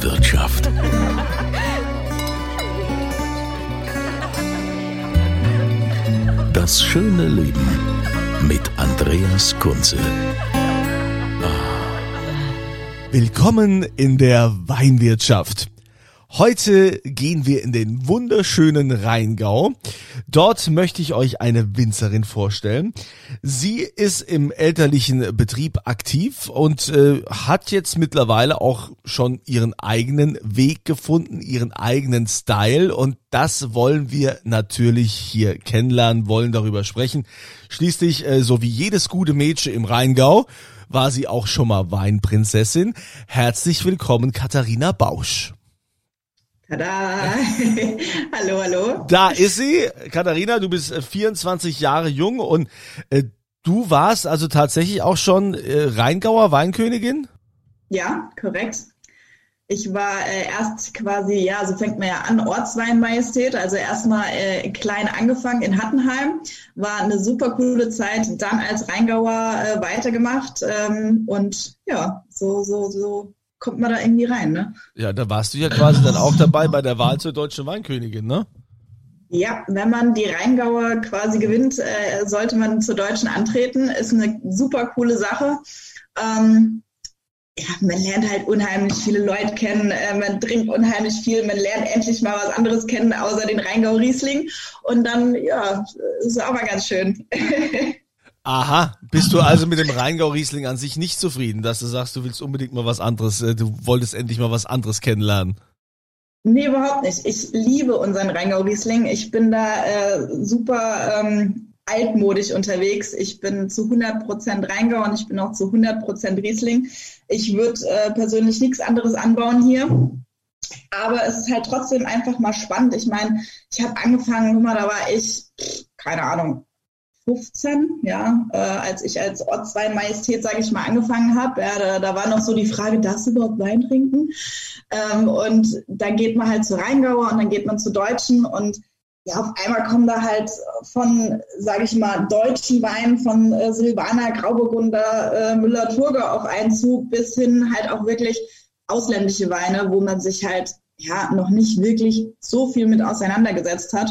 Weinwirtschaft. Das schöne Leben mit Andreas Kunze. Willkommen in der Weinwirtschaft. Heute gehen wir in den wunderschönen Rheingau. Dort möchte ich euch eine Winzerin vorstellen. Sie ist im elterlichen Betrieb aktiv und äh, hat jetzt mittlerweile auch schon ihren eigenen Weg gefunden, ihren eigenen Style und das wollen wir natürlich hier kennenlernen, wollen darüber sprechen. Schließlich, äh, so wie jedes gute Mädchen im Rheingau, war sie auch schon mal Weinprinzessin. Herzlich willkommen, Katharina Bausch. Tada! hallo, hallo. Da ist sie. Katharina, du bist 24 Jahre jung und äh, du warst also tatsächlich auch schon äh, Rheingauer Weinkönigin? Ja, korrekt. Ich war äh, erst quasi, ja, so fängt man ja an, Ortsweinmajestät, also erstmal äh, klein angefangen in Hattenheim, war eine super coole Zeit, dann als Rheingauer äh, weitergemacht ähm, und ja, so, so, so kommt man da irgendwie rein, ne? Ja, da warst du ja quasi dann auch dabei bei der Wahl zur deutschen Weinkönigin, ne? Ja, wenn man die Rheingauer quasi gewinnt, äh, sollte man zur Deutschen antreten. Ist eine super coole Sache. Ähm, ja, man lernt halt unheimlich viele Leute kennen, äh, man trinkt unheimlich viel, man lernt endlich mal was anderes kennen, außer den Rheingau Riesling. Und dann, ja, ist auch mal ganz schön. Aha, bist du also mit dem Rheingau-Riesling an sich nicht zufrieden, dass du sagst, du willst unbedingt mal was anderes, äh, du wolltest endlich mal was anderes kennenlernen? Nee, überhaupt nicht. Ich liebe unseren Rheingau-Riesling. Ich bin da äh, super ähm, altmodisch unterwegs. Ich bin zu 100% Rheingau und ich bin auch zu 100% Riesling. Ich würde äh, persönlich nichts anderes anbauen hier. Aber es ist halt trotzdem einfach mal spannend. Ich meine, ich habe angefangen, guck mal, da war ich, keine Ahnung, 15, ja, äh, als ich als Ortsweinmajestät, sage ich mal, angefangen habe. Ja, da, da war noch so die Frage, darfst du überhaupt Wein trinken? Ähm, und dann geht man halt zu Rheingauer und dann geht man zu Deutschen und ja, auf einmal kommen da halt von, sage ich mal, deutschen Weinen von äh, Silvaner, Grauburgunder, äh, Müller-Thurgau auf Einzug bis hin halt auch wirklich ausländische Weine, wo man sich halt ja noch nicht wirklich so viel mit auseinandergesetzt hat.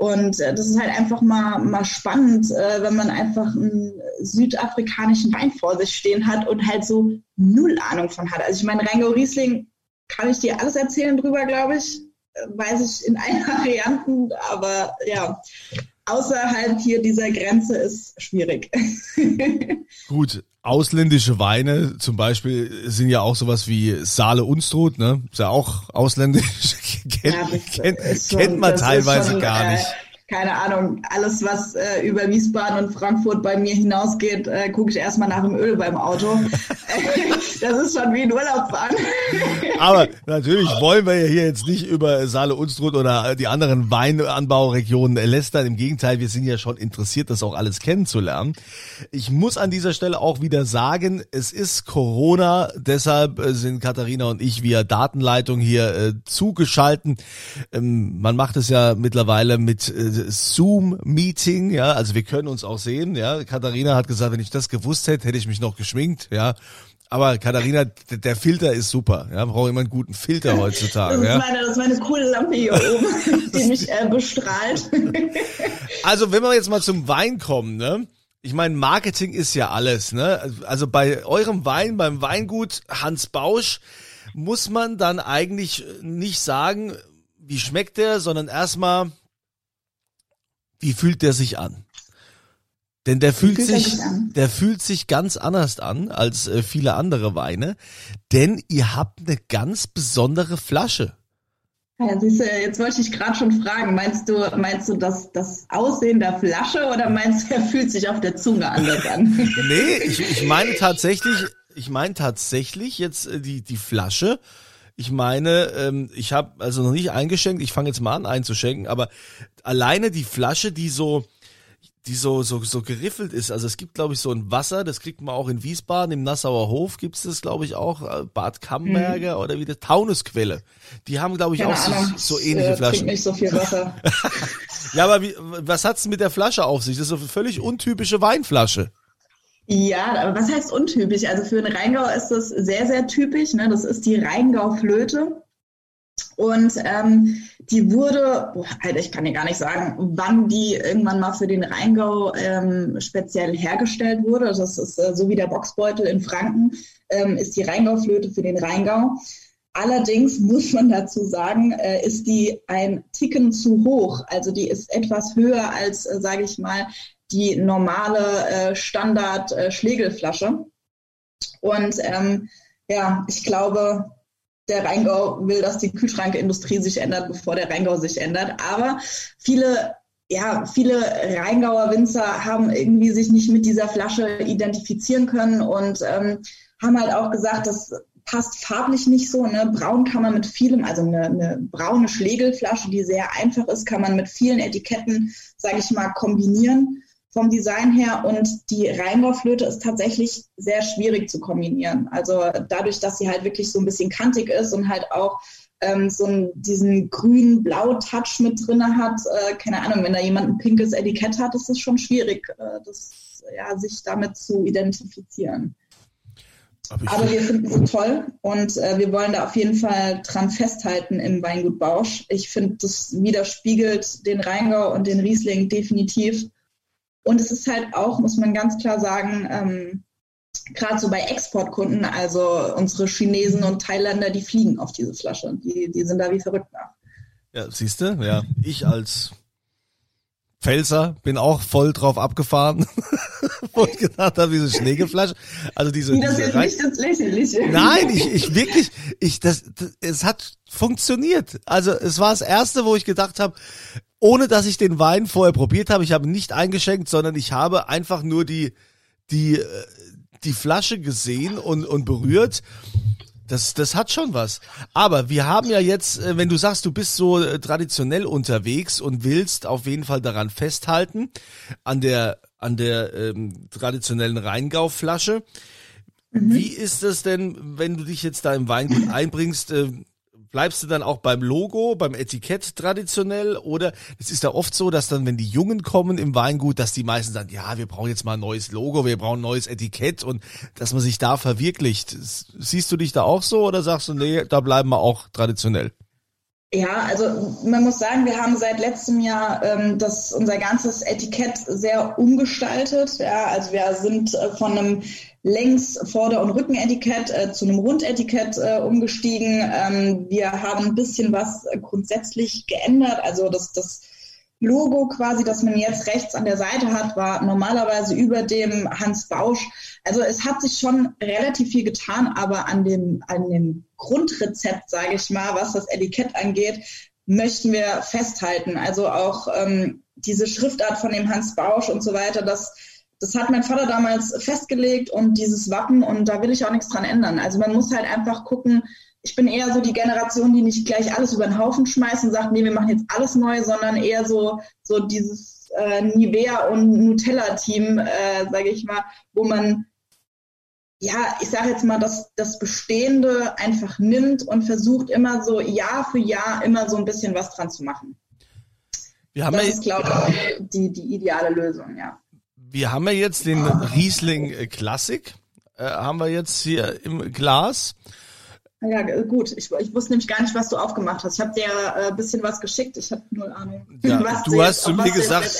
Und äh, das ist halt einfach mal, mal spannend, äh, wenn man einfach einen südafrikanischen Wein vor sich stehen hat und halt so null Ahnung von hat. Also ich meine, Rheingau Riesling kann ich dir alles erzählen drüber, glaube ich. Äh, weiß ich in allen Varianten, aber ja, außerhalb hier dieser Grenze ist schwierig. Gut, ausländische Weine zum Beispiel sind ja auch sowas wie Saale Unstrut, ne? Ist ja auch ausländisch. kennt, ja, kennt, kennt man teilweise schon, gar nicht. Keine Ahnung, alles, was äh, über Wiesbaden und Frankfurt bei mir hinausgeht, äh, gucke ich erstmal nach dem Öl beim Auto. das ist schon wie ein Urlaub fahren. Aber natürlich wollen wir ja hier jetzt nicht über Saale Unstrut oder die anderen Weinanbauregionen lästern. Im Gegenteil, wir sind ja schon interessiert, das auch alles kennenzulernen. Ich muss an dieser Stelle auch wieder sagen, es ist Corona, deshalb äh, sind Katharina und ich via Datenleitung hier äh, zugeschalten. Ähm, man macht es ja mittlerweile mit äh, Zoom-Meeting, ja, also wir können uns auch sehen, ja. Katharina hat gesagt, wenn ich das gewusst hätte, hätte ich mich noch geschminkt, ja. Aber Katharina, der Filter ist super. Ja, braucht immer einen guten Filter heutzutage. Das ist, ja. meine, das ist meine coole Lampe hier oben, die mich äh, bestrahlt. Also wenn wir jetzt mal zum Wein kommen, ne? Ich meine, Marketing ist ja alles, ne? Also bei eurem Wein, beim Weingut Hans Bausch, muss man dann eigentlich nicht sagen, wie schmeckt der, sondern erstmal, wie fühlt der sich an? Denn der fühlt, fühlt sich, der fühlt sich ganz anders an als äh, viele andere Weine, denn ihr habt eine ganz besondere Flasche. Ja, siehst du, jetzt wollte ich gerade schon fragen, meinst du, meinst du das, das Aussehen der Flasche oder meinst du, er fühlt sich auf der Zunge anders an? nee, ich, ich meine tatsächlich, ich meine tatsächlich jetzt äh, die, die Flasche. Ich meine, ähm, ich habe also noch nicht eingeschenkt, ich fange jetzt mal an einzuschenken, aber alleine die Flasche, die so, die so, so, so geriffelt ist. Also es gibt, glaube ich, so ein Wasser, das kriegt man auch in Wiesbaden, im Nassauer Hof gibt es das, glaube ich, auch, äh, Bad Camberger mhm. oder wie das, Taunusquelle. Die haben, glaube ich, Keine auch Ahnung, so, so ähnliche äh, Flaschen. nicht so viel Wasser. ja, aber wie, was hat's mit der Flasche auf sich? Das ist so eine völlig untypische Weinflasche. Ja, aber was heißt untypisch? Also für einen Rheingau ist das sehr, sehr typisch. Ne? Das ist die Rheingau-Flöte. Und ähm, die wurde, boah, Alter, ich kann dir gar nicht sagen, wann die irgendwann mal für den Rheingau ähm, speziell hergestellt wurde. Das ist äh, so wie der Boxbeutel in Franken, ähm, ist die Rheingauflöte für den Rheingau. Allerdings muss man dazu sagen, äh, ist die ein Ticken zu hoch. Also die ist etwas höher als, äh, sage ich mal, die normale äh, Standard-Schlegelflasche. Äh, Und ähm, ja, ich glaube, der Rheingau will, dass die Kühlschrankindustrie sich ändert, bevor der Rheingau sich ändert. Aber viele ja, viele Rheingauer Winzer haben irgendwie sich nicht mit dieser Flasche identifizieren können und ähm, haben halt auch gesagt, das passt farblich nicht so. Ne? Braun kann man mit vielem, also eine, eine braune Schlegelflasche, die sehr einfach ist, kann man mit vielen Etiketten, sage ich mal, kombinieren vom Design her und die Rheingau-Flöte ist tatsächlich sehr schwierig zu kombinieren. Also dadurch, dass sie halt wirklich so ein bisschen kantig ist und halt auch ähm, so einen, diesen grün-blau-Touch mit drinne hat, äh, keine Ahnung, wenn da jemand ein pinkes Etikett hat, ist es schon schwierig, äh, das, ja, sich damit zu identifizieren. Aber, Aber wir finden sie toll und äh, wir wollen da auf jeden Fall dran festhalten im Weingut Bausch. Ich finde, das widerspiegelt den Rheingau und den Riesling definitiv. Und es ist halt auch, muss man ganz klar sagen, ähm, gerade so bei Exportkunden, also unsere Chinesen und Thailänder, die fliegen auf diese Flasche. Die, die sind da wie verrückt nach. Ja, siehst du, ja, ich als Pfälzer bin auch voll drauf abgefahren, wo ich gedacht habe, diese Schneegeflasche, also diese, das diese ist nicht das Lächerliche. Nein, ich, ich wirklich, ich, das, das, es hat funktioniert. Also es war das erste, wo ich gedacht habe, ohne dass ich den Wein vorher probiert habe. Ich habe nicht eingeschenkt, sondern ich habe einfach nur die, die, äh, die Flasche gesehen und, und berührt. Das, das hat schon was. Aber wir haben ja jetzt, äh, wenn du sagst, du bist so äh, traditionell unterwegs und willst auf jeden Fall daran festhalten, an der, an der ähm, traditionellen Rheingauflasche. Mhm. Wie ist es denn, wenn du dich jetzt da im Weingut einbringst? Äh, Bleibst du dann auch beim Logo, beim Etikett traditionell oder es ist ja oft so, dass dann, wenn die Jungen kommen im Weingut, dass die meisten sagen, ja, wir brauchen jetzt mal ein neues Logo, wir brauchen ein neues Etikett und dass man sich da verwirklicht. Siehst du dich da auch so oder sagst du, nee, da bleiben wir auch traditionell? Ja, also man muss sagen, wir haben seit letztem Jahr ähm, das, unser ganzes Etikett sehr umgestaltet. Ja, also wir sind äh, von einem längs Vorder- und Rückenetikett äh, zu einem Rundetikett äh, umgestiegen. Ähm, wir haben ein bisschen was grundsätzlich geändert. Also das, das Logo quasi, das man jetzt rechts an der Seite hat, war normalerweise über dem Hans Bausch. Also es hat sich schon relativ viel getan, aber an dem, an dem Grundrezept, sage ich mal, was das Etikett angeht, möchten wir festhalten. Also auch ähm, diese Schriftart von dem Hans Bausch und so weiter, das das hat mein Vater damals festgelegt und dieses Wappen und da will ich auch nichts dran ändern. Also man muss halt einfach gucken, ich bin eher so die Generation, die nicht gleich alles über den Haufen schmeißt und sagt, nee, wir machen jetzt alles neu, sondern eher so, so dieses äh, Nivea und Nutella-Team, äh, sage ich mal, wo man ja, ich sage jetzt mal, dass das Bestehende einfach nimmt und versucht immer so Jahr für Jahr immer so ein bisschen was dran zu machen. Wir haben das ja ist, glaube ich, die, die ideale Lösung, ja wir haben ja jetzt den Riesling Classic, äh, haben wir jetzt hier im Glas. Ja, gut. Ich, ich wusste nämlich gar nicht, was du aufgemacht hast. Ich habe dir ein äh, bisschen was geschickt. Ich habe null Ahnung. Ja, du hast zu mir gesagt,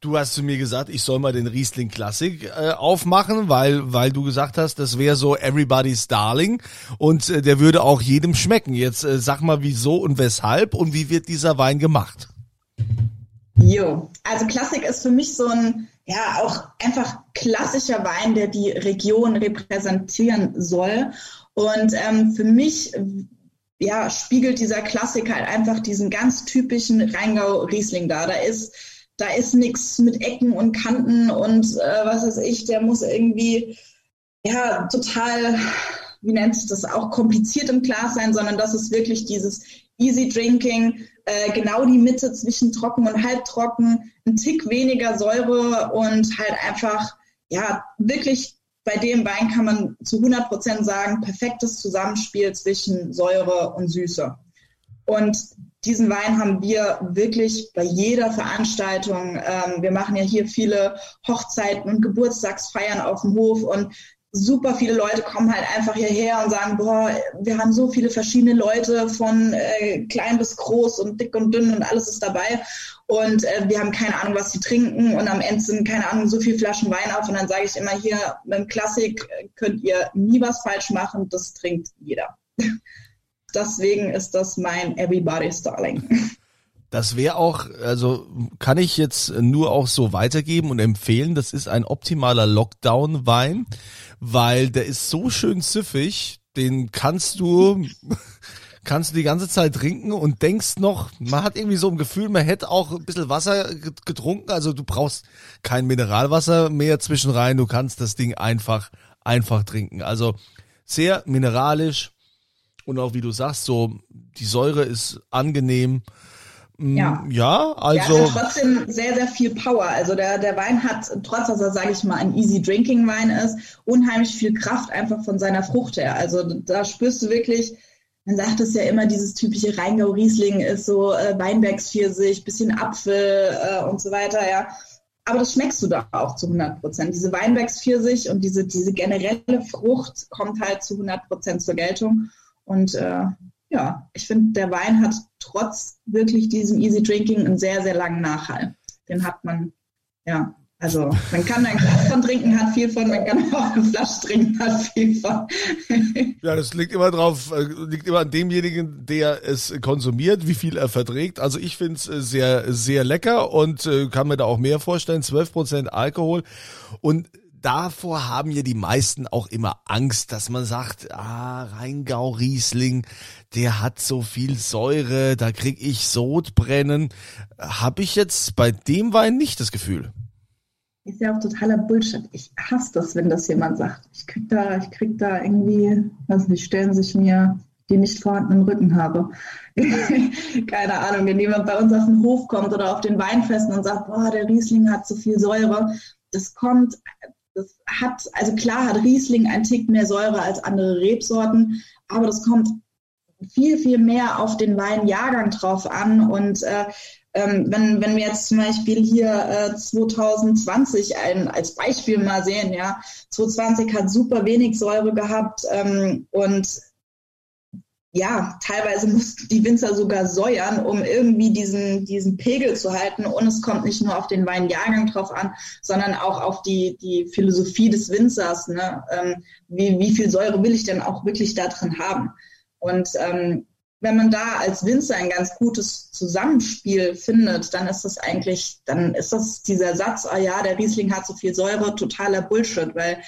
du hast zu mir gesagt, ich soll mal den Riesling Classic äh, aufmachen, weil weil du gesagt hast, das wäre so Everybody's Darling und äh, der würde auch jedem schmecken. Jetzt äh, sag mal, wieso und weshalb und wie wird dieser Wein gemacht? Jo, also Classic ist für mich so ein ja auch einfach klassischer Wein, der die Region repräsentieren soll. Und ähm, für mich ja, spiegelt dieser Klassiker halt einfach diesen ganz typischen Rheingau-Riesling da. Da ist, da ist nichts mit Ecken und Kanten und äh, was weiß ich, der muss irgendwie, ja, total, wie nennt sich das, auch kompliziert im Glas sein, sondern das ist wirklich dieses Easy Drinking, äh, genau die Mitte zwischen trocken und halbtrocken, ein Tick weniger Säure und halt einfach, ja, wirklich bei dem Wein kann man zu 100 Prozent sagen, perfektes Zusammenspiel zwischen Säure und Süße. Und diesen Wein haben wir wirklich bei jeder Veranstaltung. Ähm, wir machen ja hier viele Hochzeiten und Geburtstagsfeiern auf dem Hof und super viele Leute kommen halt einfach hierher und sagen, boah, wir haben so viele verschiedene Leute von äh, klein bis groß und dick und dünn und alles ist dabei und äh, wir haben keine Ahnung, was sie trinken und am Ende sind, keine Ahnung, so viele Flaschen Wein auf und dann sage ich immer hier, beim Klassik könnt ihr nie was falsch machen, das trinkt jeder. Deswegen ist das mein Everybody's Darling. Das wäre auch, also kann ich jetzt nur auch so weitergeben und empfehlen. Das ist ein optimaler Lockdown-Wein, weil der ist so schön süffig, den kannst du kannst du die ganze Zeit trinken und denkst noch, man hat irgendwie so ein Gefühl, man hätte auch ein bisschen Wasser getrunken. Also du brauchst kein Mineralwasser mehr zwischenrein, du kannst das Ding einfach, einfach trinken. Also sehr mineralisch und auch wie du sagst, so die Säure ist angenehm. Mm, ja, ja also. Der hat trotzdem sehr, sehr viel Power. Also der, der Wein hat, trotz dass er, sage ich mal, ein Easy Drinking Wein ist, unheimlich viel Kraft einfach von seiner Frucht her. Also da spürst du wirklich, man sagt es ja immer, dieses typische Rheingau-Riesling ist so äh, Weinbergspfirsich, bisschen Apfel äh, und so weiter, ja. Aber das schmeckst du da auch zu 100 Prozent. Diese Weinbergspfirsich und diese, diese generelle Frucht kommt halt zu 100 Prozent zur Geltung. Und äh, ja, ich finde, der Wein hat trotz wirklich diesem Easy Drinking einen sehr, sehr langen Nachhall. Den hat man, ja, also man kann ein Glas von trinken, hat viel von, man kann auch eine Flasche trinken, hat viel von. ja, das liegt immer drauf, äh, liegt immer an demjenigen, der es konsumiert, wie viel er verträgt. Also ich finde es äh, sehr, sehr lecker und äh, kann mir da auch mehr vorstellen. 12% Alkohol. Und davor haben ja die meisten auch immer Angst, dass man sagt, ah, Rheingau Riesling, der hat so viel Säure, da krieg ich Sodbrennen. Habe ich jetzt bei dem Wein nicht das Gefühl ist ja auch totaler Bullshit. Ich hasse das, wenn das jemand sagt. Ich krieg da, ich krieg da irgendwie, weiß nicht, stellen sich mir die nicht vorhandenen Rücken habe. Keine Ahnung, wenn jemand bei uns auf den Hof kommt oder auf den Weinfesten und sagt, boah, der Riesling hat zu viel Säure. Das kommt, das hat, also klar hat Riesling ein Tick mehr Säure als andere Rebsorten, aber das kommt viel, viel mehr auf den Weinjahrgang drauf an. Und äh, ähm, wenn, wenn wir jetzt zum Beispiel hier äh, 2020 ein, als Beispiel mal sehen, ja, 2020 hat super wenig Säure gehabt ähm, und ja, teilweise mussten die Winzer sogar säuern, um irgendwie diesen, diesen Pegel zu halten. Und es kommt nicht nur auf den Weinjahrgang drauf an, sondern auch auf die, die Philosophie des Winzers. Ne? Ähm, wie, wie viel Säure will ich denn auch wirklich da drin haben? Und ähm, wenn man da als Winzer ein ganz gutes Zusammenspiel findet, dann ist das eigentlich, dann ist das dieser Satz, ah ja, der Riesling hat so viel Säure, totaler Bullshit, weil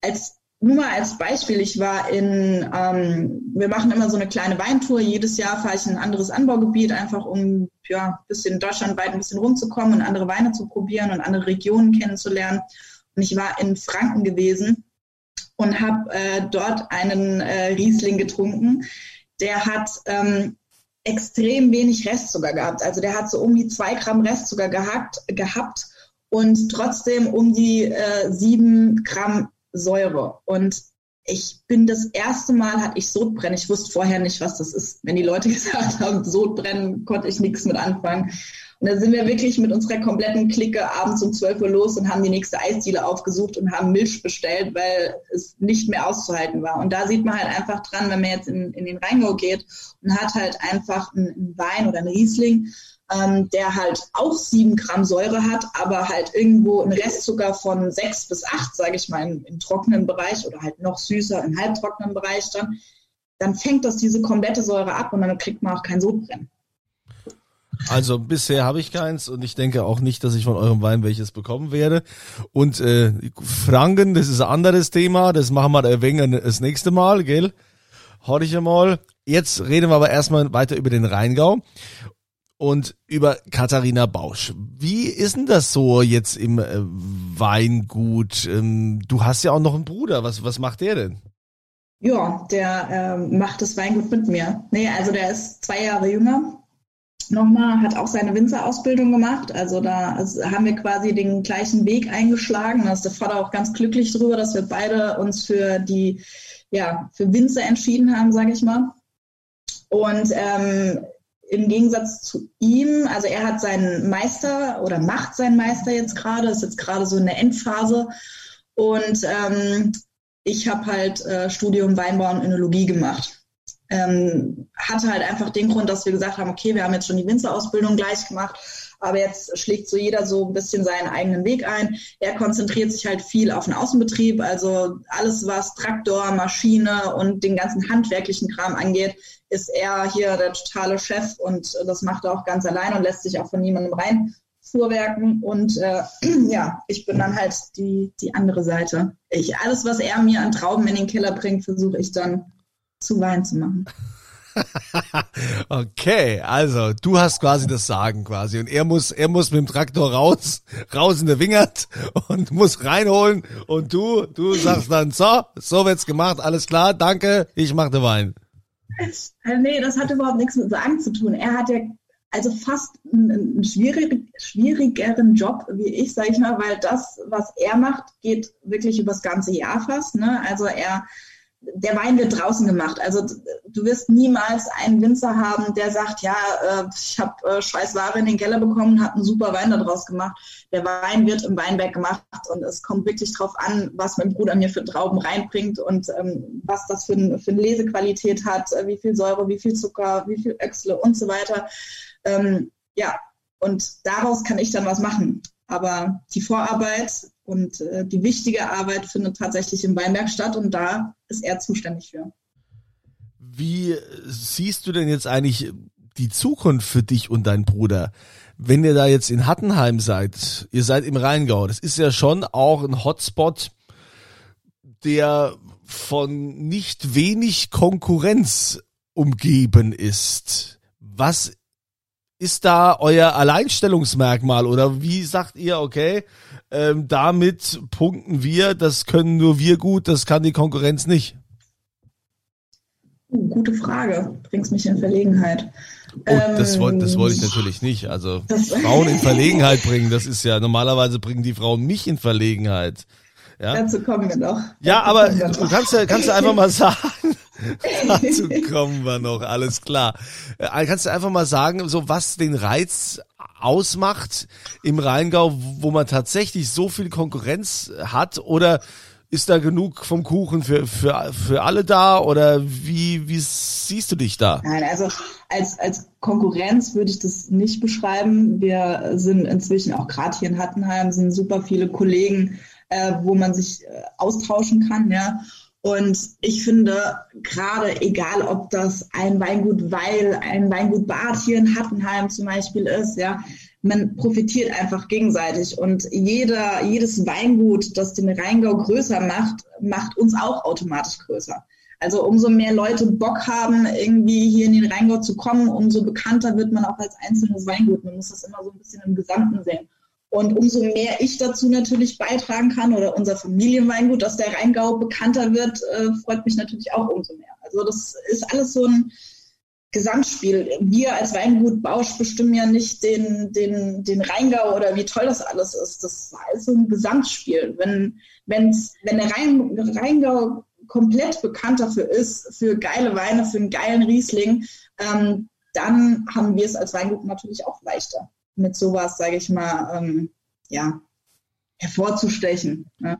als nur mal als Beispiel, ich war in, ähm, wir machen immer so eine kleine Weintour, jedes Jahr fahre ich in ein anderes Anbaugebiet, einfach um ja, ein bisschen deutschlandweit ein bisschen rumzukommen und andere Weine zu probieren und andere Regionen kennenzulernen. Und ich war in Franken gewesen und habe äh, dort einen äh, Riesling getrunken, der hat ähm, extrem wenig Restzucker gehabt. Also der hat so um die zwei Gramm Restzucker gehackt, gehabt und trotzdem um die äh, sieben Gramm Säure. Und ich bin das erste Mal, hatte ich Sodbrennen. Ich wusste vorher nicht, was das ist. Wenn die Leute gesagt haben, Sodbrennen, konnte ich nichts mit anfangen. Und da sind wir wirklich mit unserer kompletten Clique abends um 12 Uhr los und haben die nächste Eisdiele aufgesucht und haben Milch bestellt, weil es nicht mehr auszuhalten war. Und da sieht man halt einfach dran, wenn man jetzt in, in den Rheingau geht und hat halt einfach einen Wein oder einen Riesling, ähm, der halt auch sieben Gramm Säure hat, aber halt irgendwo einen Restzucker von sechs bis acht, sage ich mal, im, im trockenen Bereich oder halt noch süßer im halbtrockenen Bereich dann, dann fängt das diese komplette Säure ab und dann kriegt man auch kein Sodbrennen. Also bisher habe ich keins und ich denke auch nicht, dass ich von eurem Wein welches bekommen werde. Und äh, Franken, das ist ein anderes Thema, das machen wir wenig das nächste Mal, gell? Horch ich einmal. jetzt reden wir aber erstmal weiter über den Rheingau und über Katharina Bausch. Wie ist denn das so jetzt im äh, Weingut? Ähm, du hast ja auch noch einen Bruder. Was, was macht der denn? Ja, der äh, macht das Weingut mit mir. Nee, also der ist zwei Jahre jünger. Nochmal, hat auch seine Winzerausbildung gemacht. Also da haben wir quasi den gleichen Weg eingeschlagen. Da ist der Vater auch ganz glücklich drüber, dass wir beide uns für die, ja, für Winzer entschieden haben, sage ich mal. Und ähm, im Gegensatz zu ihm, also er hat seinen Meister oder macht seinen Meister jetzt gerade, ist jetzt gerade so in der Endphase. Und ähm, ich habe halt äh, Studium Weinbau und Önologie gemacht. Ähm, hatte halt einfach den Grund, dass wir gesagt haben, okay, wir haben jetzt schon die Winzerausbildung gleich gemacht, aber jetzt schlägt so jeder so ein bisschen seinen eigenen Weg ein. Er konzentriert sich halt viel auf den Außenbetrieb, also alles, was Traktor, Maschine und den ganzen handwerklichen Kram angeht, ist er hier der totale Chef und das macht er auch ganz allein und lässt sich auch von niemandem rein fuhrwerken. Und äh, ja, ich bin dann halt die, die andere Seite. Ich, alles, was er mir an Trauben in den Keller bringt, versuche ich dann zu Wein zu machen. okay, also du hast quasi das Sagen quasi und er muss er muss mit dem Traktor raus raus in der Wingert und muss reinholen und du du sagst dann so so wird's gemacht alles klar danke ich mache den Wein. Äh, nee, das hat überhaupt nichts mit Sagen zu tun. Er hat ja also fast einen, schwierig, schwierigeren Job wie ich, sage ich mal, weil das, was er macht, geht wirklich übers ganze Jahr fast. Ne? Also er der Wein wird draußen gemacht. Also du wirst niemals einen Winzer haben, der sagt, ja, äh, ich habe äh, scheiß in den Keller bekommen habe einen super Wein daraus gemacht. Der Wein wird im Weinberg gemacht und es kommt wirklich drauf an, was mein Bruder mir für Trauben reinbringt und ähm, was das für, für eine Lesequalität hat, äh, wie viel Säure, wie viel Zucker, wie viel Öchsle und so weiter. Ähm, ja, und daraus kann ich dann was machen. Aber die Vorarbeit und äh, die wichtige Arbeit findet tatsächlich im Weinberg statt und da ist er zuständig für. Wie siehst du denn jetzt eigentlich die Zukunft für dich und deinen Bruder? Wenn ihr da jetzt in Hattenheim seid, ihr seid im Rheingau, das ist ja schon auch ein Hotspot, der von nicht wenig Konkurrenz umgeben ist. Was ist da euer Alleinstellungsmerkmal oder wie sagt ihr, okay, ähm, damit punkten wir, das können nur wir gut, das kann die Konkurrenz nicht? Uh, gute Frage, bringst mich in Verlegenheit. Und ähm, das wollte das wollte ich natürlich nicht. Also Frauen in Verlegenheit bringen, das ist ja normalerweise bringen die Frauen mich in Verlegenheit. Ja? Dazu kommen wir noch. Ja, aber du kannst ja kannst du einfach mal sagen, Dazu kommen wir noch, alles klar. Äh, kannst du einfach mal sagen, so was den Reiz ausmacht im Rheingau, wo man tatsächlich so viel Konkurrenz hat oder ist da genug vom Kuchen für, für, für alle da oder wie, wie siehst du dich da? Nein, also als, als Konkurrenz würde ich das nicht beschreiben. Wir sind inzwischen auch gerade hier in Hattenheim, sind super viele Kollegen, äh, wo man sich äh, austauschen kann, ja. Und ich finde, gerade egal, ob das ein Weingut Weil, ein Weingut Bad hier in Hattenheim zum Beispiel ist, ja, man profitiert einfach gegenseitig. Und jeder, jedes Weingut, das den Rheingau größer macht, macht uns auch automatisch größer. Also umso mehr Leute Bock haben, irgendwie hier in den Rheingau zu kommen, umso bekannter wird man auch als einzelnes Weingut. Man muss das immer so ein bisschen im Gesamten sehen. Und umso mehr ich dazu natürlich beitragen kann oder unser Familienweingut, dass der Rheingau bekannter wird, äh, freut mich natürlich auch umso mehr. Also das ist alles so ein Gesamtspiel. Wir als Weingut Bausch bestimmen ja nicht den, den, den Rheingau oder wie toll das alles ist. Das ist so ein Gesamtspiel. Wenn, wenn's, wenn der Rheingau komplett bekannt dafür ist, für geile Weine, für einen geilen Riesling, ähm, dann haben wir es als Weingut natürlich auch leichter mit sowas, sage ich mal, ähm, ja, hervorzustechen. Ne?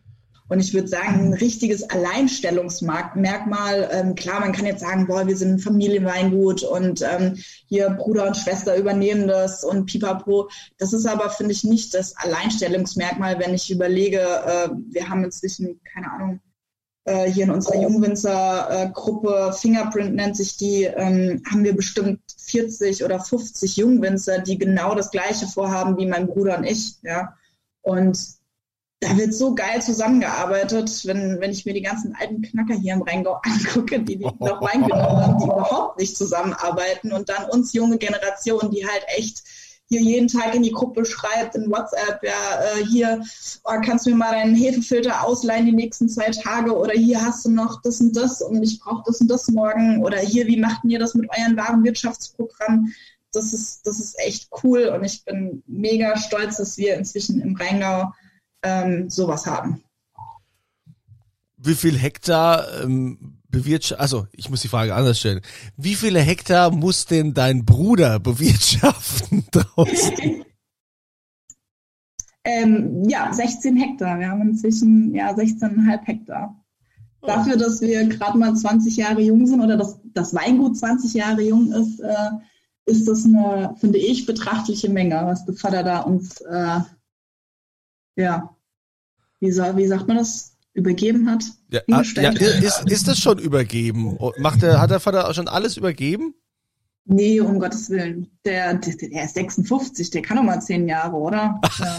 Und ich würde sagen, ein richtiges Alleinstellungsmerkmal, ähm, klar, man kann jetzt sagen, boah, wir sind ein Familienweingut und ähm, hier Bruder und Schwester übernehmen das und pipapo. Das ist aber, finde ich, nicht das Alleinstellungsmerkmal, wenn ich überlege, äh, wir haben inzwischen, keine Ahnung, hier in unserer Jungwinzer-Gruppe, Fingerprint nennt sich die, ähm, haben wir bestimmt 40 oder 50 Jungwinzer, die genau das Gleiche vorhaben wie mein Bruder und ich. Ja? Und da wird so geil zusammengearbeitet, wenn, wenn ich mir die ganzen alten Knacker hier im Rheingau angucke, die, die noch Wein genommen haben, die überhaupt nicht zusammenarbeiten und dann uns junge Generationen, die halt echt hier jeden Tag in die Gruppe schreibt, in WhatsApp, ja, äh, hier, oh, kannst du mir mal deinen Hefefilter ausleihen die nächsten zwei Tage oder hier hast du noch das und das und ich brauche das und das morgen oder hier, wie macht ihr das mit eurem Warenwirtschaftsprogramm? Das ist, das ist echt cool und ich bin mega stolz, dass wir inzwischen im Rheingau ähm, sowas haben. Wie viel Hektar ähm, bewirtschaften, also ich muss die Frage anders stellen. Wie viele Hektar muss denn dein Bruder bewirtschaften draußen? ähm, ja, 16 Hektar. Wir haben inzwischen ja 16,5 Hektar. Oh. Dafür, dass wir gerade mal 20 Jahre jung sind oder dass das Weingut 20 Jahre jung ist, äh, ist das eine, finde ich, betrachtliche Menge, was der Vater da uns, äh, ja, wie, soll, wie sagt man das, übergeben hat. Ja, ah, ja, ist, ist das schon übergeben? Macht der, hat der Vater auch schon alles übergeben? Nee, um Gottes Willen. Der, der, der ist 56, der kann noch mal zehn Jahre, oder? Ja.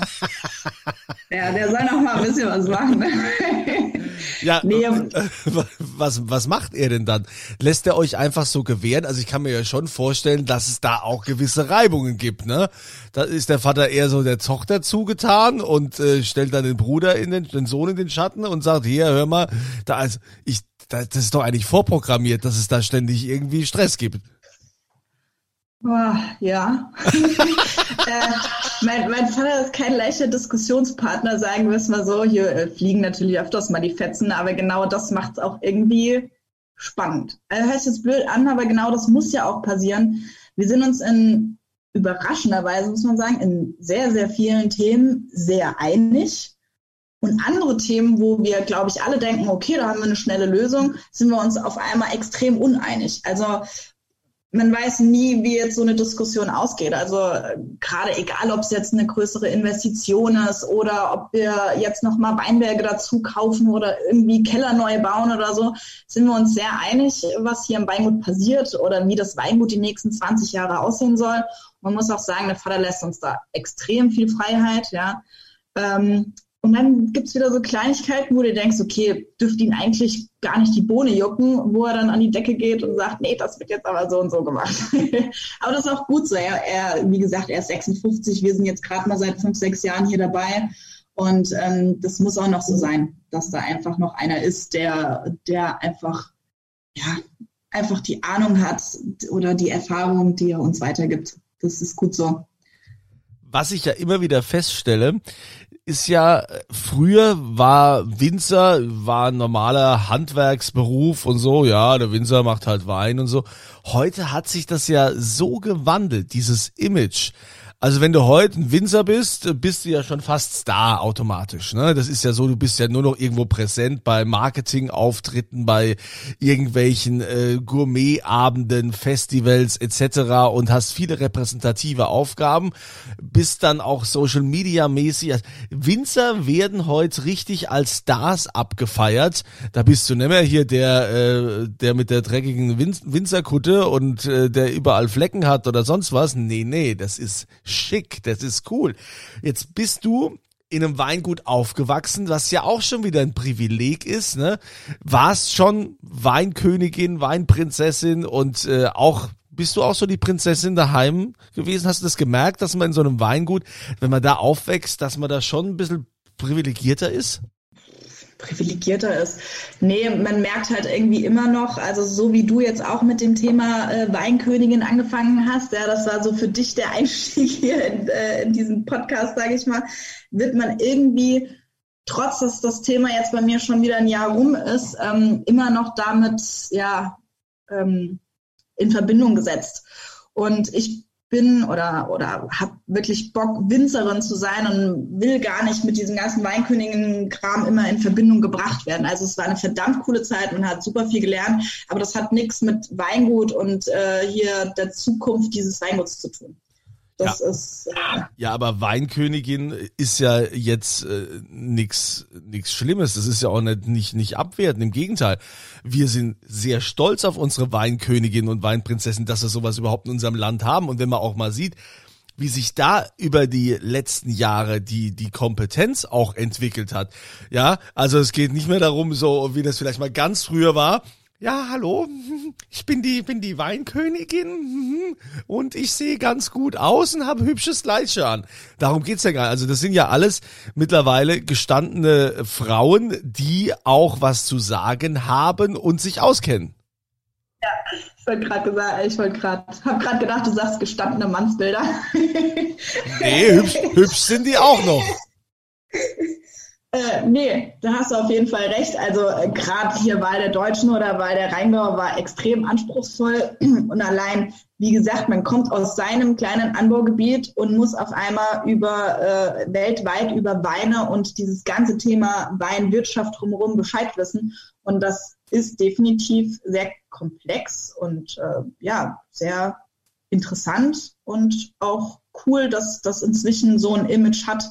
der, der soll noch mal ein bisschen was machen. ja, nee, was, was macht er denn dann? Lässt er euch einfach so gewähren? Also ich kann mir ja schon vorstellen, dass es da auch gewisse Reibungen gibt, ne? Da ist der Vater eher so der Tochter zugetan und äh, stellt dann den Bruder in den, den Sohn in den Schatten und sagt, hier, hör mal, da, also ich, das ist doch eigentlich vorprogrammiert, dass es da ständig irgendwie Stress gibt. Oh, ja. äh, mein, mein Vater ist kein leichter Diskussionspartner, sagen wir es mal so. Hier äh, fliegen natürlich öfters mal die Fetzen, aber genau das macht es auch irgendwie spannend. Also hört sich jetzt blöd an, aber genau das muss ja auch passieren. Wir sind uns in überraschenderweise, muss man sagen, in sehr, sehr vielen Themen sehr einig. Und andere Themen, wo wir, glaube ich, alle denken, okay, da haben wir eine schnelle Lösung, sind wir uns auf einmal extrem uneinig. Also man weiß nie, wie jetzt so eine Diskussion ausgeht. Also gerade egal, ob es jetzt eine größere Investition ist oder ob wir jetzt nochmal Weinberge dazu kaufen oder irgendwie Keller neu bauen oder so, sind wir uns sehr einig, was hier im Weingut passiert oder wie das Weingut die nächsten 20 Jahre aussehen soll. Man muss auch sagen, der Vater lässt uns da extrem viel Freiheit, ja. Ähm, und dann gibt's wieder so Kleinigkeiten, wo du denkst, okay, dürfte ihn eigentlich gar nicht die Bohne jucken, wo er dann an die Decke geht und sagt, nee, das wird jetzt aber so und so gemacht. aber das ist auch gut so. Er, er, wie gesagt, er ist 56, wir sind jetzt gerade mal seit fünf, sechs Jahren hier dabei. Und ähm, das muss auch noch so sein, dass da einfach noch einer ist, der, der einfach, ja, einfach die Ahnung hat oder die Erfahrung, die er uns weitergibt. Das ist gut so. Was ich ja immer wieder feststelle, ist ja, früher war Winzer, war ein normaler Handwerksberuf und so, ja, der Winzer macht halt Wein und so. Heute hat sich das ja so gewandelt, dieses Image. Also wenn du heute ein Winzer bist, bist du ja schon fast Star automatisch. Ne? Das ist ja so, du bist ja nur noch irgendwo präsent bei Marketingauftritten, bei irgendwelchen äh, Gourmetabenden, Festivals etc. und hast viele repräsentative Aufgaben. Bist dann auch Social Media mäßig. Also Winzer werden heute richtig als Stars abgefeiert. Da bist du mehr hier der, äh, der mit der dreckigen Win Winzerkutte und äh, der überall Flecken hat oder sonst was. Nee, nee, das ist schick, das ist cool. Jetzt bist du in einem Weingut aufgewachsen, was ja auch schon wieder ein Privileg ist, ne? Warst schon Weinkönigin, Weinprinzessin und äh, auch bist du auch so die Prinzessin daheim gewesen? Hast du das gemerkt, dass man in so einem Weingut, wenn man da aufwächst, dass man da schon ein bisschen privilegierter ist? Privilegierter ist. Nee, man merkt halt irgendwie immer noch, also so wie du jetzt auch mit dem Thema äh, Weinkönigin angefangen hast, ja, das war so für dich der Einstieg hier in, äh, in diesen Podcast, sage ich mal, wird man irgendwie, trotz dass das Thema jetzt bei mir schon wieder ein Jahr rum ist, ähm, immer noch damit, ja, ähm, in Verbindung gesetzt. Und ich bin oder, oder habe wirklich Bock, Winzerin zu sein und will gar nicht mit diesem ganzen Weinkönigen-Kram immer in Verbindung gebracht werden. Also es war eine verdammt coole Zeit, man hat super viel gelernt, aber das hat nichts mit Weingut und äh, hier der Zukunft dieses Weinguts zu tun. Das ja. ist. Äh, ja, aber Weinkönigin ist ja jetzt äh, nichts nix Schlimmes. Das ist ja auch nicht, nicht, nicht abwertend. Im Gegenteil. Wir sind sehr stolz auf unsere Weinkönigin und Weinprinzessin, dass wir sowas überhaupt in unserem Land haben. Und wenn man auch mal sieht, wie sich da über die letzten Jahre die, die Kompetenz auch entwickelt hat. Ja, also es geht nicht mehr darum, so wie das vielleicht mal ganz früher war. Ja, hallo, ich bin die, bin die Weinkönigin und ich sehe ganz gut aus und habe hübsches Kleidchen an. Darum geht's ja gar nicht. Also das sind ja alles mittlerweile gestandene Frauen, die auch was zu sagen haben und sich auskennen. Ja, ich wollte gerade gesagt, ich wollte gerade, habe gerade gedacht, du sagst gestandene Mannsbilder. nee, hübsch, hübsch sind die auch noch. Äh, nee, da hast du auf jeden Fall recht. Also äh, gerade hier bei der Deutschen oder bei der Rheingau war extrem anspruchsvoll und allein, wie gesagt, man kommt aus seinem kleinen Anbaugebiet und muss auf einmal über äh, weltweit über Weine und dieses ganze Thema Weinwirtschaft drumherum Bescheid wissen. Und das ist definitiv sehr komplex und äh, ja sehr interessant und auch cool, dass das inzwischen so ein Image hat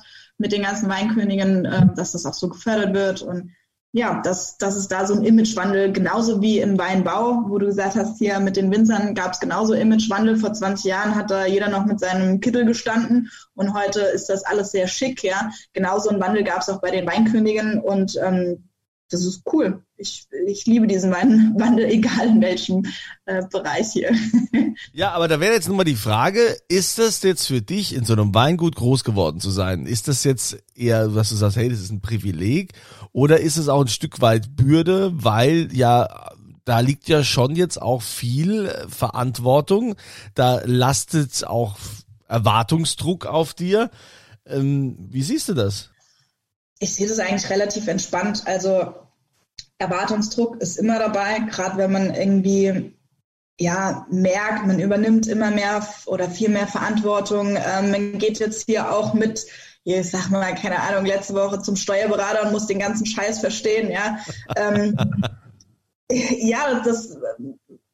mit den ganzen Weinkönigen, äh, dass das auch so gefördert wird und ja, dass, dass es da so ein Imagewandel, genauso wie im Weinbau, wo du gesagt hast, hier mit den Winzern gab es genauso Imagewandel. Vor 20 Jahren hat da jeder noch mit seinem Kittel gestanden und heute ist das alles sehr schick, ja. Genauso ein Wandel gab es auch bei den Weinkönigen und ähm, das ist cool. Ich, ich liebe diesen Wandel, egal in welchem äh, Bereich hier. Ja, aber da wäre jetzt nun mal die Frage, ist das jetzt für dich in so einem Weingut groß geworden zu sein? Ist das jetzt eher, was du sagst, hey, das ist ein Privileg? Oder ist es auch ein Stück weit Bürde, weil ja da liegt ja schon jetzt auch viel Verantwortung, da lastet auch Erwartungsdruck auf dir. Ähm, wie siehst du das? Ich sehe das eigentlich relativ entspannt. Also Erwartungsdruck ist immer dabei, gerade wenn man irgendwie ja, merkt, man übernimmt immer mehr oder viel mehr Verantwortung. Ähm, man geht jetzt hier auch mit, ich sag mal, keine Ahnung, letzte Woche zum Steuerberater und muss den ganzen Scheiß verstehen, ja. ähm, ja, das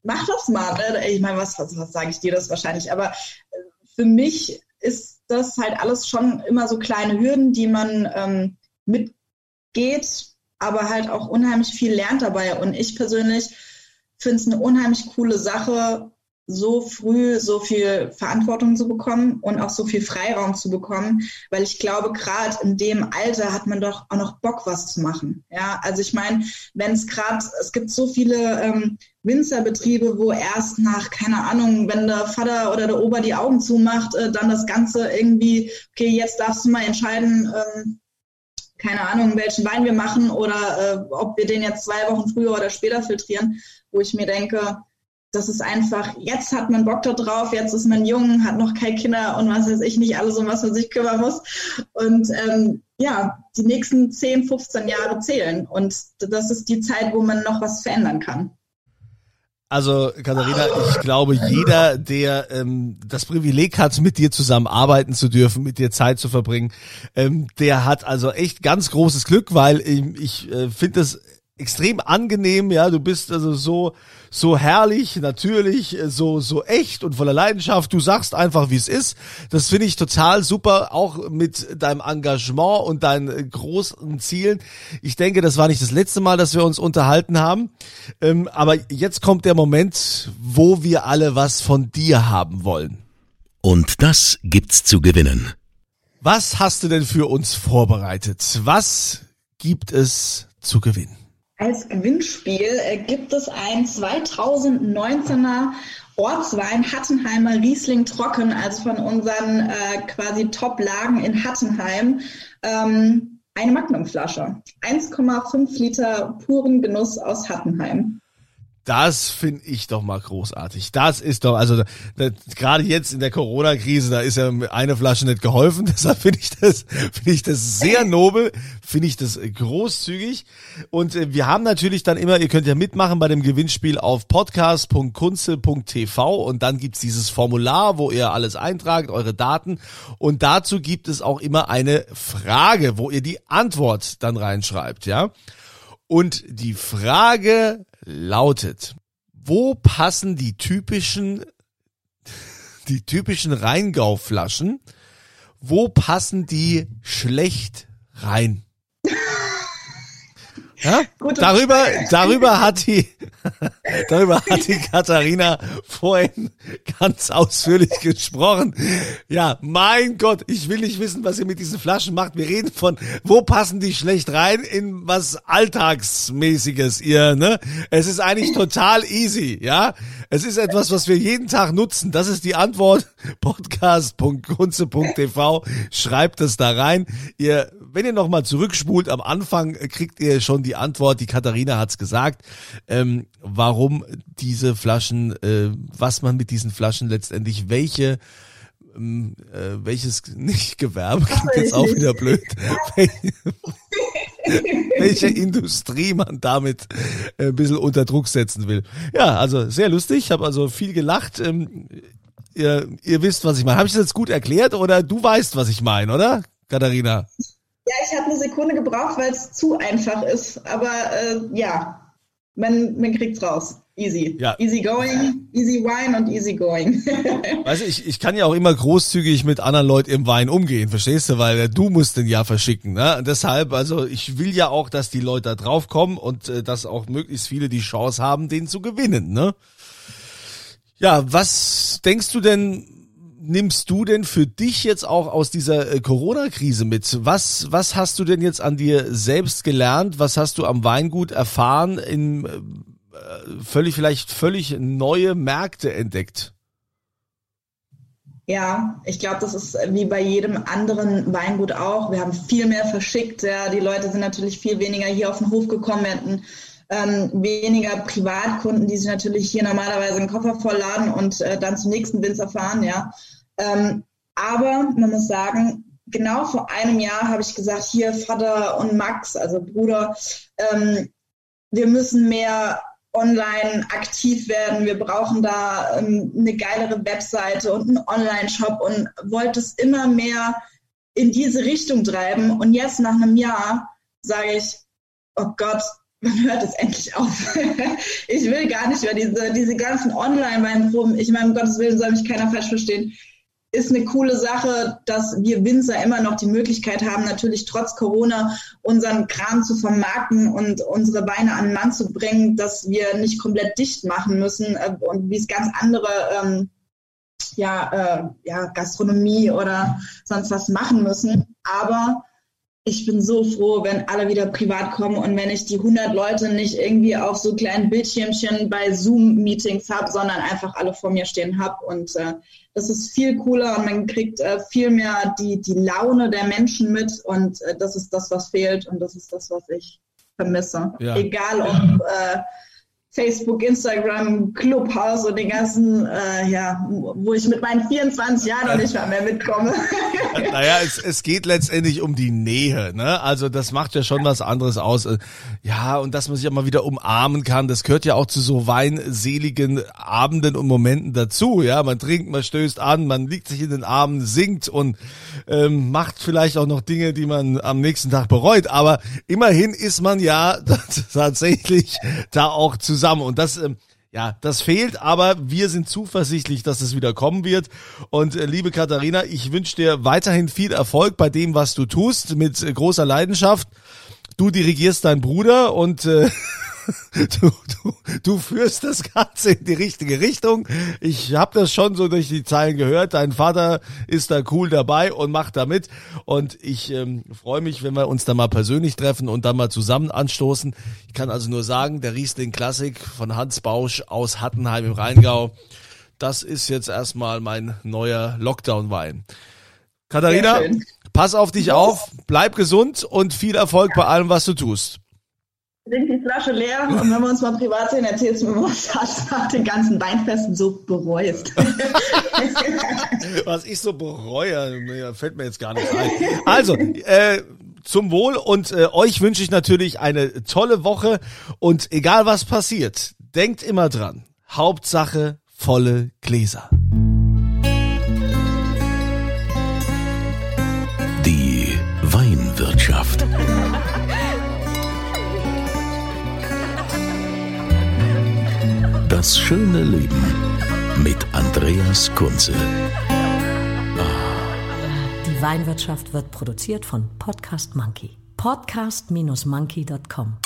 macht das mal. Ne? Ich meine, was, was, was sage ich dir das wahrscheinlich? Aber äh, für mich ist das halt alles schon immer so kleine Hürden, die man ähm, mitgeht aber halt auch unheimlich viel lernt dabei. Und ich persönlich finde es eine unheimlich coole Sache, so früh so viel Verantwortung zu bekommen und auch so viel Freiraum zu bekommen, weil ich glaube, gerade in dem Alter hat man doch auch noch Bock, was zu machen. Ja, also ich meine, wenn es gerade, es gibt so viele ähm, Winzerbetriebe, wo erst nach, keine Ahnung, wenn der Vater oder der Ober die Augen zumacht, äh, dann das Ganze irgendwie, okay, jetzt darfst du mal entscheiden, ähm, keine Ahnung, welchen Wein wir machen oder äh, ob wir den jetzt zwei Wochen früher oder später filtrieren, wo ich mir denke, das ist einfach, jetzt hat man Bock da drauf, jetzt ist man jung, hat noch keine Kinder und was weiß ich nicht, alles um was man sich kümmern muss. Und ähm, ja, die nächsten 10, 15 Jahre zählen. Und das ist die Zeit, wo man noch was verändern kann. Also Katharina, ich glaube, jeder, der ähm, das Privileg hat, mit dir zusammen arbeiten zu dürfen, mit dir Zeit zu verbringen, ähm, der hat also echt ganz großes Glück, weil ich, ich äh, finde das extrem angenehm, ja, du bist also so so herrlich, natürlich, so so echt und voller Leidenschaft. Du sagst einfach, wie es ist. Das finde ich total super, auch mit deinem Engagement und deinen großen Zielen. Ich denke, das war nicht das letzte Mal, dass wir uns unterhalten haben, ähm, aber jetzt kommt der Moment, wo wir alle was von dir haben wollen. Und das gibt's zu gewinnen. Was hast du denn für uns vorbereitet? Was gibt es zu gewinnen? Als Gewinnspiel äh, gibt es ein 2019er Ortswein Hattenheimer Riesling Trocken, also von unseren äh, quasi Top-Lagen in Hattenheim. Ähm, eine Magnumflasche. 1,5 Liter puren Genuss aus Hattenheim. Das finde ich doch mal großartig. Das ist doch, also gerade jetzt in der Corona-Krise, da ist ja eine Flasche nicht geholfen. Deshalb finde ich das, finde ich das sehr nobel, finde ich das großzügig. Und äh, wir haben natürlich dann immer, ihr könnt ja mitmachen bei dem Gewinnspiel auf podcast.kunze.tv und dann gibt's dieses Formular, wo ihr alles eintragt, eure Daten. Und dazu gibt es auch immer eine Frage, wo ihr die Antwort dann reinschreibt, ja. Und die Frage lautet, wo passen die typischen, die typischen Rheingauflaschen, wo passen die schlecht rein? Ja? darüber, darüber hat die, darüber hat die Katharina vorhin ganz ausführlich gesprochen. Ja, mein Gott, ich will nicht wissen, was ihr mit diesen Flaschen macht. Wir reden von, wo passen die schlecht rein in was Alltagsmäßiges, ihr, ne? Es ist eigentlich total easy, ja? Es ist etwas, was wir jeden Tag nutzen. Das ist die Antwort. Podcast.kunze.tv. Schreibt es da rein. Ihr, wenn ihr nochmal zurückspult, am Anfang kriegt ihr schon die Antwort. Die Katharina hat's gesagt, ähm, warum diese Flaschen, äh, was man mit diesen Flaschen letztendlich, welche ähm, äh, welches nicht Gewerbe klingt jetzt auch wieder blöd. welche Industrie man damit äh, ein bisschen unter Druck setzen will. Ja, also sehr lustig. Ich habe also viel gelacht. Ähm, ihr, ihr wisst, was ich meine. Habe ich das jetzt gut erklärt oder du weißt, was ich meine, oder, Katharina? Ja, ich habe eine Sekunde gebraucht, weil es zu einfach ist. Aber äh, ja, man, man kriegt's raus. Easy. Ja. Easy going, easy wine und easy going. weißt du, ich, ich kann ja auch immer großzügig mit anderen Leuten im Wein umgehen, verstehst du? Weil äh, du musst den ja verschicken. Ne? Und deshalb, also ich will ja auch, dass die Leute da drauf kommen und äh, dass auch möglichst viele die Chance haben, den zu gewinnen. Ne? Ja, was denkst du denn, nimmst du denn für dich jetzt auch aus dieser äh, Corona-Krise mit? Was, was hast du denn jetzt an dir selbst gelernt? Was hast du am Weingut erfahren in äh, völlig, vielleicht völlig neue Märkte entdeckt. Ja, ich glaube, das ist wie bei jedem anderen Weingut auch. Wir haben viel mehr verschickt. Ja. Die Leute sind natürlich viel weniger hier auf den Hof gekommen. Wir hatten ähm, weniger Privatkunden, die sich natürlich hier normalerweise einen Koffer vollladen und äh, dann zum nächsten Winzer fahren. Ja. Ähm, aber man muss sagen, genau vor einem Jahr habe ich gesagt, hier Vater und Max, also Bruder, ähm, wir müssen mehr online aktiv werden. Wir brauchen da ähm, eine geilere Webseite und einen Online-Shop und wollte es immer mehr in diese Richtung treiben. Und jetzt nach einem Jahr sage ich, oh Gott, man hört es endlich auf. ich will gar nicht mehr diese, diese ganzen Online-Weinproben. Ich meine, um Gottes Willen soll mich keiner falsch verstehen ist eine coole Sache, dass wir Winzer immer noch die Möglichkeit haben, natürlich trotz Corona unseren Kram zu vermarkten und unsere Weine an den Mann zu bringen, dass wir nicht komplett dicht machen müssen äh, und wie es ganz andere ähm, ja, äh, ja, Gastronomie oder sonst was machen müssen. Aber ich bin so froh, wenn alle wieder privat kommen und wenn ich die 100 Leute nicht irgendwie auf so kleinen Bildschirmchen bei Zoom-Meetings habe, sondern einfach alle vor mir stehen habe. Und äh, das ist viel cooler und man kriegt äh, viel mehr die, die Laune der Menschen mit und äh, das ist das, was fehlt und das ist das, was ich vermisse. Ja. Egal ob äh, Facebook, Instagram, Clubhouse und den ganzen, äh, ja, wo ich mit meinen 24 Jahren noch nicht mal mehr mitkomme. naja, es, es geht letztendlich um die Nähe, ne? Also das macht ja schon was anderes aus. Ja, und dass man sich auch mal wieder umarmen kann, das gehört ja auch zu so weinseligen Abenden und Momenten dazu. Ja, man trinkt, man stößt an, man liegt sich in den Armen, singt und ähm, macht vielleicht auch noch Dinge, die man am nächsten Tag bereut. Aber immerhin ist man ja tatsächlich da auch zu zusammen. Und das, ähm, ja, das fehlt, aber wir sind zuversichtlich, dass es wieder kommen wird. Und äh, liebe Katharina, ich wünsche dir weiterhin viel Erfolg bei dem, was du tust, mit äh, großer Leidenschaft. Du dirigierst deinen Bruder und äh, du, du, du führst das Ganze in die richtige Richtung. Ich habe das schon so durch die Zeilen gehört. Dein Vater ist da cool dabei und macht da mit. Und ich ähm, freue mich, wenn wir uns da mal persönlich treffen und dann mal zusammen anstoßen. Ich kann also nur sagen, der Riesling Klassik von Hans Bausch aus Hattenheim im Rheingau, das ist jetzt erstmal mein neuer Lockdown-Wein. Katharina, pass auf dich auf, bleib gesund und viel Erfolg bei allem, was du tust trink die Flasche leer und wenn wir uns mal privat sehen, erzählst du mir, was du nach den ganzen Weinfesten so bereust. was ich so bereue, fällt mir jetzt gar nicht ein. Also, äh, zum Wohl und äh, euch wünsche ich natürlich eine tolle Woche und egal was passiert, denkt immer dran. Hauptsache volle Gläser. Das schöne Leben mit Andreas Kunze. Die Weinwirtschaft wird produziert von Podcast Monkey. Podcast-monkey.com.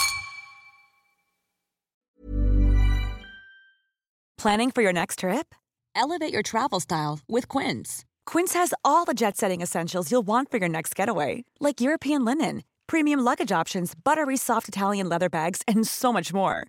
Planning for your next trip? Elevate your travel style with Quince. Quince has all the jet setting essentials you'll want for your next getaway, like European linen, premium luggage options, buttery soft Italian leather bags, and so much more